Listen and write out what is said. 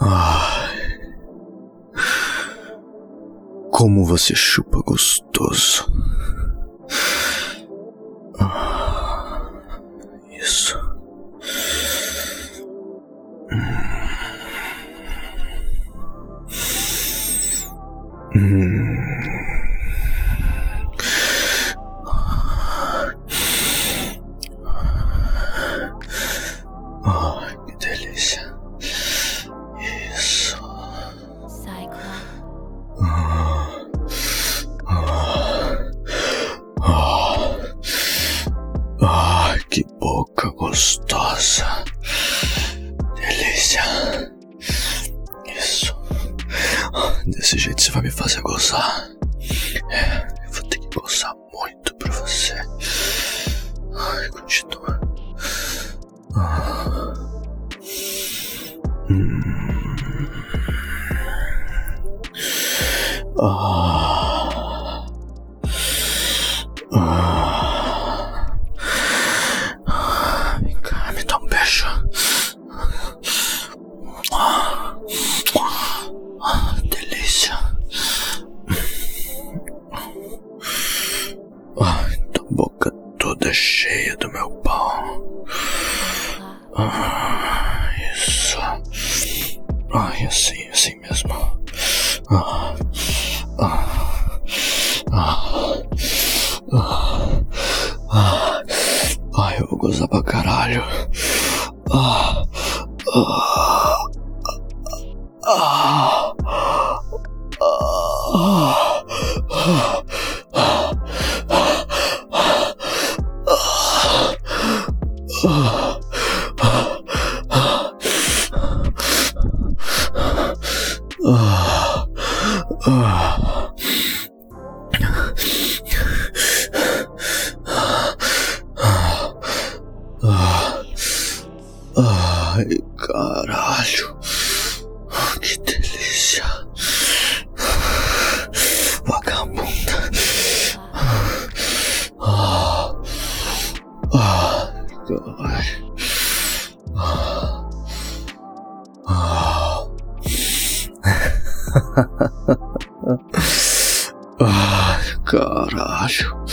Ai. Como você chupa gostoso. Ah, Isso. Hum. Desse jeito você vai me fazer gozar. É, eu vou ter que gozar muito pra você. Ai, continua. Ah. Hum. Ah. Ah. Ai, tua boca toda cheia do meu pau. Ah, isso. Ai, assim, assim mesmo. Ah, ah, ah, ah, ah. Ai, eu vou gozar pra caralho. Ah, ah, ah, ah, ah, ah. Ah, Ai, caralho. Que delícia. Vagabunda. Ah, ah, caralho. Ah. Ai, caralho.